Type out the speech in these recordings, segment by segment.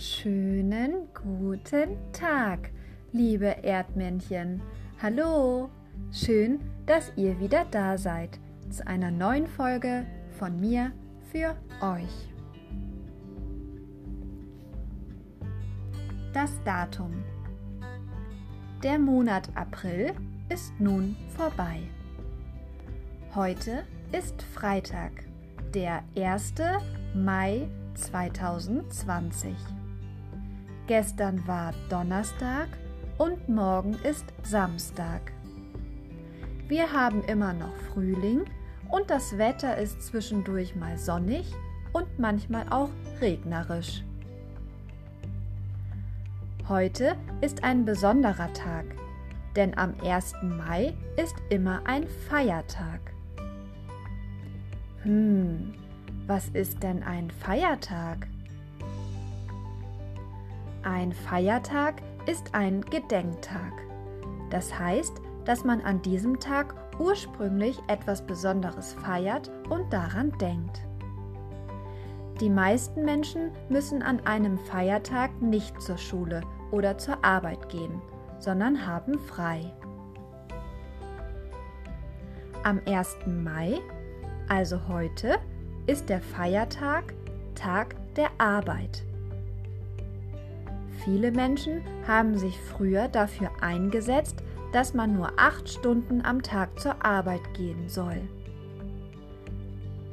Schönen guten Tag, liebe Erdmännchen. Hallo, schön, dass ihr wieder da seid zu einer neuen Folge von mir für euch. Das Datum. Der Monat April ist nun vorbei. Heute ist Freitag, der 1. Mai 2020. Gestern war Donnerstag und morgen ist Samstag. Wir haben immer noch Frühling und das Wetter ist zwischendurch mal sonnig und manchmal auch regnerisch. Heute ist ein besonderer Tag, denn am 1. Mai ist immer ein Feiertag. Hm, was ist denn ein Feiertag? Ein Feiertag ist ein Gedenktag. Das heißt, dass man an diesem Tag ursprünglich etwas Besonderes feiert und daran denkt. Die meisten Menschen müssen an einem Feiertag nicht zur Schule oder zur Arbeit gehen, sondern haben frei. Am 1. Mai, also heute, ist der Feiertag Tag der Arbeit. Viele Menschen haben sich früher dafür eingesetzt, dass man nur acht Stunden am Tag zur Arbeit gehen soll.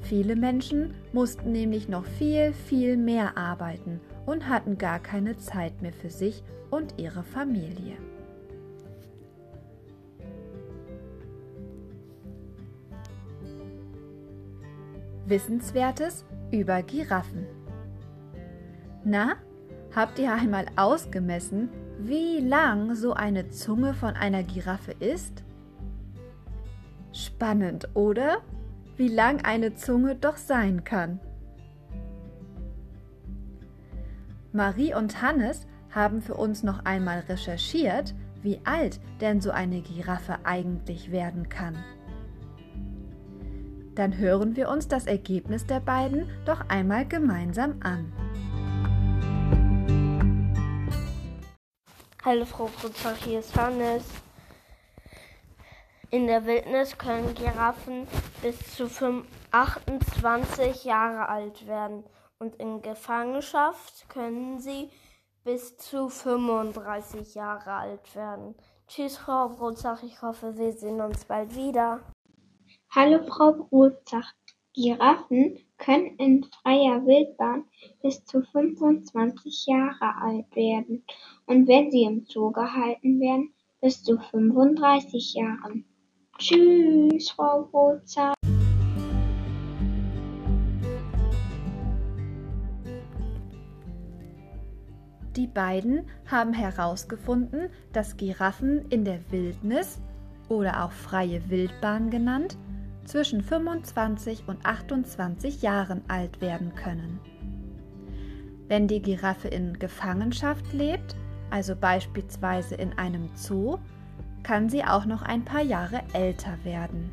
Viele Menschen mussten nämlich noch viel, viel mehr arbeiten und hatten gar keine Zeit mehr für sich und ihre Familie. Wissenswertes über Giraffen. Na, habt ihr einmal ausgemessen, wie lang so eine Zunge von einer Giraffe ist? Spannend, oder? Wie lang eine Zunge doch sein kann. Marie und Hannes haben für uns noch einmal recherchiert, wie alt denn so eine Giraffe eigentlich werden kann. Dann hören wir uns das Ergebnis der beiden doch einmal gemeinsam an. Hallo Frau Brutzach, hier ist Hannes. In der Wildnis können Giraffen bis zu 28 Jahre alt werden und in Gefangenschaft können sie bis zu 35 Jahre alt werden. Tschüss, Frau Brutzach, ich hoffe, wir sehen uns bald wieder. Hallo Frau Brutzach. Giraffen können in freier Wildbahn bis zu 25 Jahre alt werden und wenn sie im Zoo gehalten werden, bis zu 35 Jahren. Tschüss, Frau Brutzach. Die beiden haben herausgefunden, dass Giraffen in der Wildnis oder auch freie Wildbahn genannt zwischen 25 und 28 Jahren alt werden können. Wenn die Giraffe in Gefangenschaft lebt, also beispielsweise in einem Zoo, kann sie auch noch ein paar Jahre älter werden.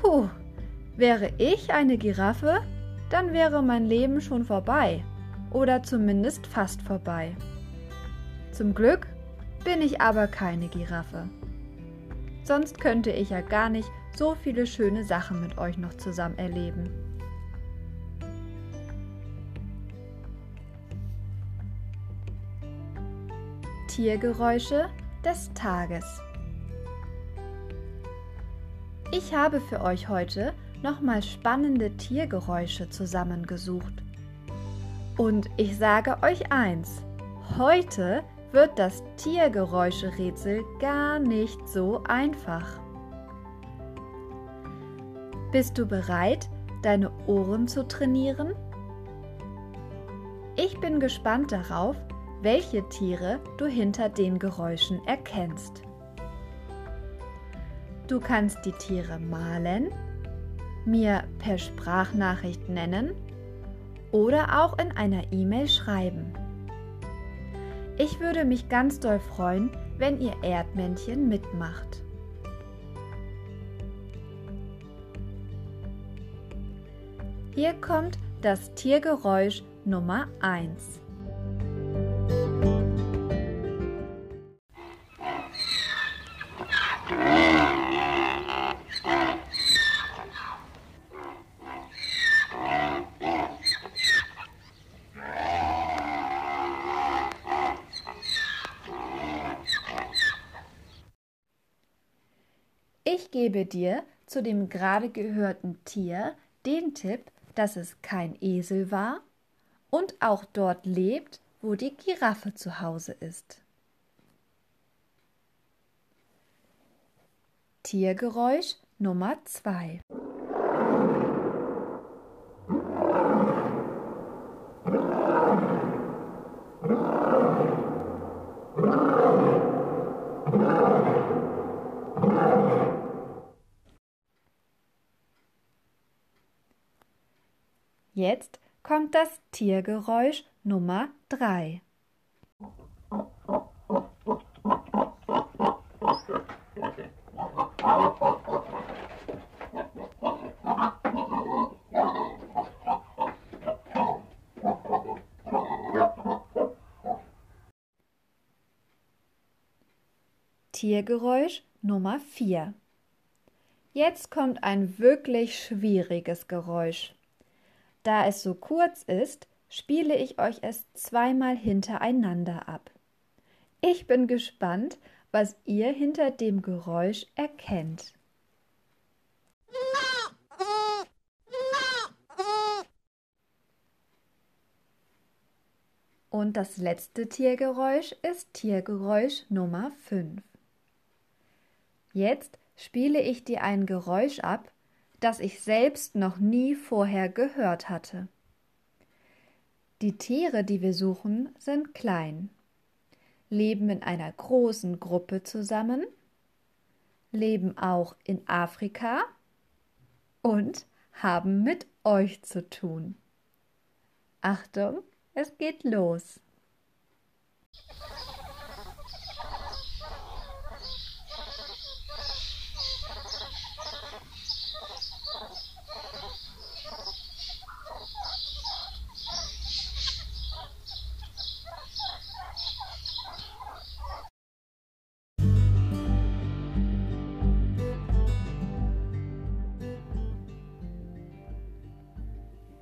Puh, wäre ich eine Giraffe, dann wäre mein Leben schon vorbei oder zumindest fast vorbei. Zum Glück bin ich aber keine Giraffe. Sonst könnte ich ja gar nicht so viele schöne Sachen mit euch noch zusammen erleben. Tiergeräusche des Tages. Ich habe für euch heute nochmal spannende Tiergeräusche zusammengesucht. Und ich sage euch eins, heute wird das Tiergeräuscherätsel gar nicht so einfach. Bist du bereit, deine Ohren zu trainieren? Ich bin gespannt darauf, welche Tiere du hinter den Geräuschen erkennst. Du kannst die Tiere malen, mir per Sprachnachricht nennen oder auch in einer E-Mail schreiben. Ich würde mich ganz doll freuen, wenn ihr Erdmännchen mitmacht. Hier kommt das Tiergeräusch Nummer 1. Ich gebe dir zu dem gerade gehörten Tier den Tipp, dass es kein Esel war und auch dort lebt, wo die Giraffe zu Hause ist. Tiergeräusch Nummer 2 Jetzt kommt das Tiergeräusch Nummer 3. Tiergeräusch Nummer 4. Jetzt kommt ein wirklich schwieriges Geräusch. Da es so kurz ist, spiele ich euch es zweimal hintereinander ab. Ich bin gespannt, was ihr hinter dem Geräusch erkennt. Und das letzte Tiergeräusch ist Tiergeräusch Nummer 5. Jetzt spiele ich dir ein Geräusch ab, das ich selbst noch nie vorher gehört hatte. Die Tiere, die wir suchen, sind klein, leben in einer großen Gruppe zusammen, leben auch in Afrika und haben mit euch zu tun. Achtung, es geht los.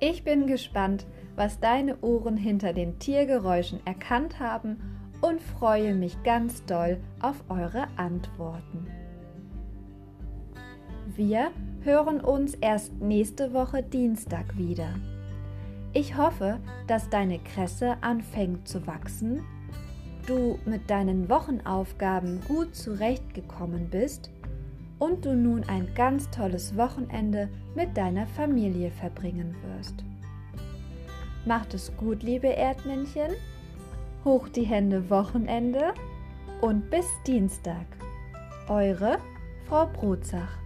Ich bin gespannt, was deine Ohren hinter den Tiergeräuschen erkannt haben und freue mich ganz doll auf eure Antworten. Wir hören uns erst nächste Woche Dienstag wieder. Ich hoffe, dass deine Kresse anfängt zu wachsen, du mit deinen Wochenaufgaben gut zurechtgekommen bist und du nun ein ganz tolles Wochenende mit deiner Familie verbringen wirst. Macht es gut, liebe Erdmännchen. Hoch die Hände Wochenende und bis Dienstag. Eure Frau Brutzach.